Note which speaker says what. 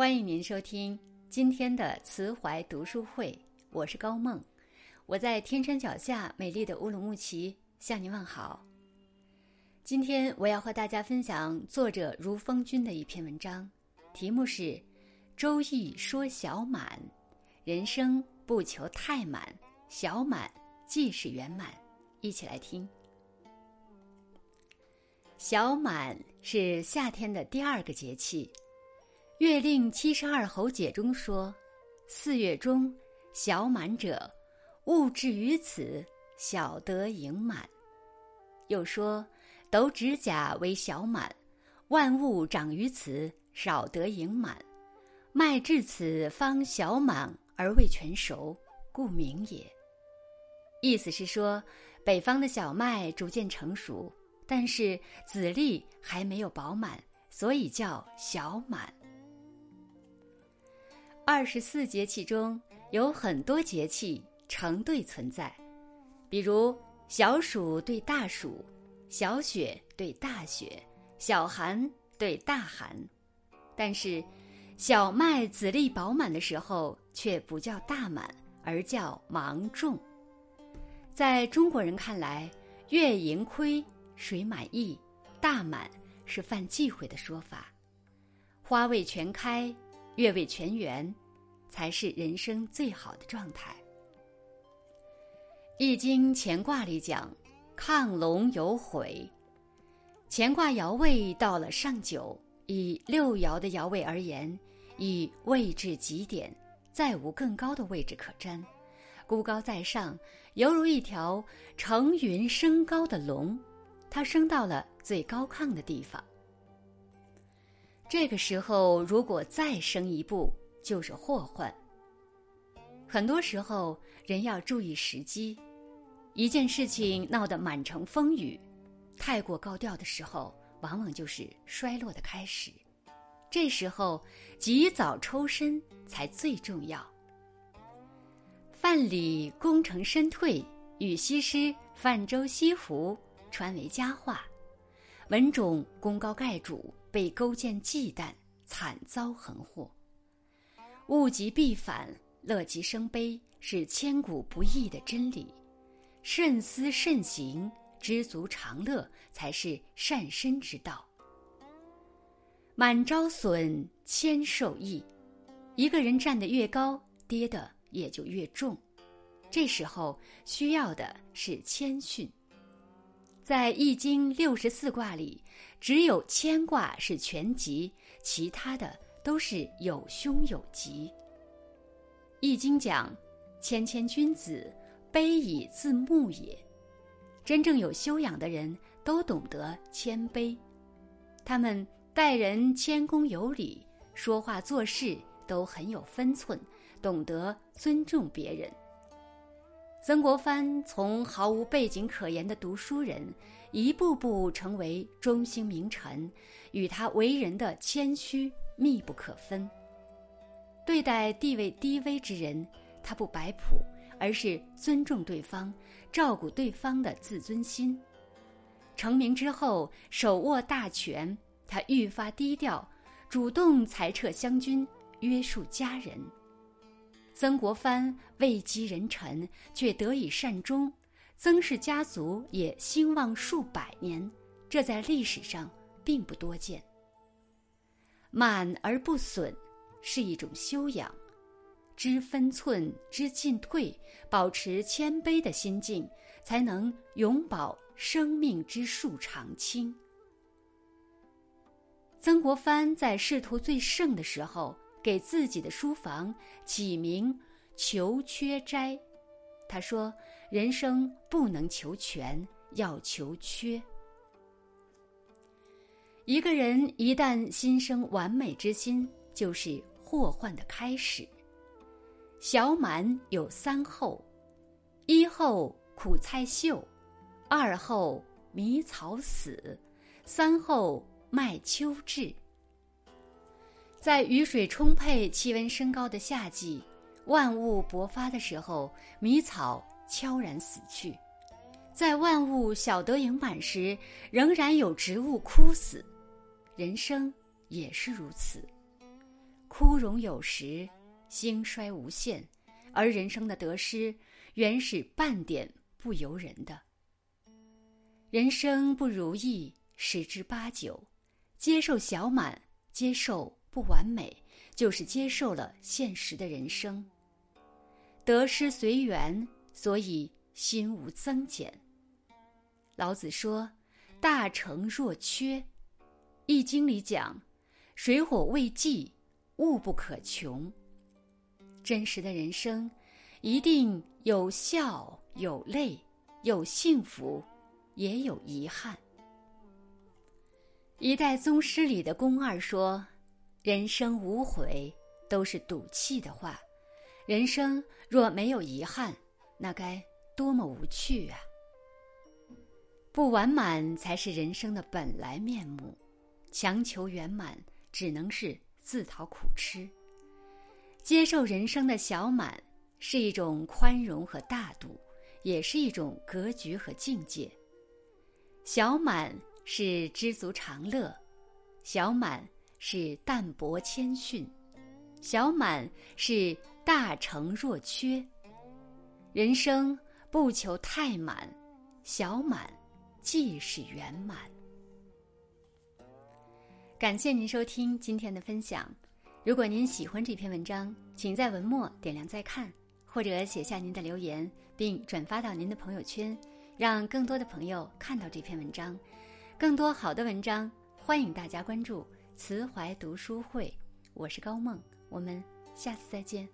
Speaker 1: 欢迎您收听今天的慈怀读书会，我是高梦，我在天山脚下美丽的乌鲁木齐向您问好。今天我要和大家分享作者如风君的一篇文章，题目是《周易说小满》，人生不求太满，小满即是圆满。一起来听。小满是夏天的第二个节气。《月令七十二候解》中说：“四月中，小满者，物至于此，小得盈满。”又说：“斗指甲为小满，万物长于此，少得盈满。麦至此方小满而未全熟，故名也。”意思是说，北方的小麦逐渐成熟，但是籽粒还没有饱满，所以叫小满。二十四节气中有很多节气成对存在，比如小暑对大暑，小雪对大雪，小寒对大寒。但是，小麦籽粒饱满的时候却不叫大满，而叫芒种。在中国人看来，月盈亏，水满溢，大满是犯忌讳的说法。花未全开，月未全圆。才是人生最好的状态。《易经》乾卦里讲：“亢龙有悔。”乾卦爻位到了上九，以六爻的爻位而言，已位至极点，再无更高的位置可占，孤高在上，犹如一条乘云升高的龙，它升到了最高亢的地方。这个时候，如果再升一步，就是祸患。很多时候，人要注意时机。一件事情闹得满城风雨，太过高调的时候，往往就是衰落的开始。这时候，及早抽身才最重要。范蠡功成身退，与西施泛舟西湖，传为佳话。文种功高盖主，被勾践忌惮，惨遭横祸。物极必反，乐极生悲，是千古不易的真理。慎思慎行，知足常乐，才是善身之道。满招损，谦受益。一个人站得越高，跌的也就越重。这时候需要的是谦逊。在《易经》六十四卦里，只有谦卦是全吉，其他的。都是有凶有吉。易经讲：“谦谦君子，卑以自牧也。”真正有修养的人都懂得谦卑，他们待人谦恭有礼，说话做事都很有分寸，懂得尊重别人。曾国藩从毫无背景可言的读书人，一步步成为中兴名臣，与他为人的谦虚。密不可分。对待地位低微之人，他不摆谱，而是尊重对方，照顾对方的自尊心。成名之后，手握大权，他愈发低调，主动裁撤湘军，约束家人。曾国藩位极人臣，却得以善终，曾氏家族也兴旺数百年，这在历史上并不多见。满而不损，是一种修养；知分寸，知进退，保持谦卑的心境，才能永保生命之树长青。曾国藩在仕途最盛的时候，给自己的书房起名“求缺斋”。他说：“人生不能求全，要求缺。”一个人一旦心生完美之心，就是祸患的开始。小满有三候：一候苦菜秀，二候迷草死，三候麦秋至。在雨水充沛、气温升高的夏季，万物勃发的时候，迷草悄然死去；在万物小得盈满时，仍然有植物枯死。人生也是如此，枯荣有时，兴衰无限，而人生的得失，原是半点不由人的。人生不如意十之八九，接受小满，接受不完美，就是接受了现实的人生。得失随缘，所以心无增减。老子说：“大成若缺。”《易经》里讲：“水火未济，物不可穷。”真实的人生，一定有笑有泪，有幸福，也有遗憾。一代宗师里的宫二说：“人生无悔，都是赌气的话。人生若没有遗憾，那该多么无趣啊！不完满才是人生的本来面目，强求圆满，只能是自讨苦吃。”接受人生的小满，是一种宽容和大度，也是一种格局和境界。小满是知足常乐，小满是淡泊谦逊，小满是大成若缺。人生不求太满，小满即是圆满。感谢您收听今天的分享。如果您喜欢这篇文章，请在文末点亮再看，或者写下您的留言，并转发到您的朋友圈，让更多的朋友看到这篇文章。更多好的文章，欢迎大家关注“慈怀读书会”。我是高梦，我们下次再见。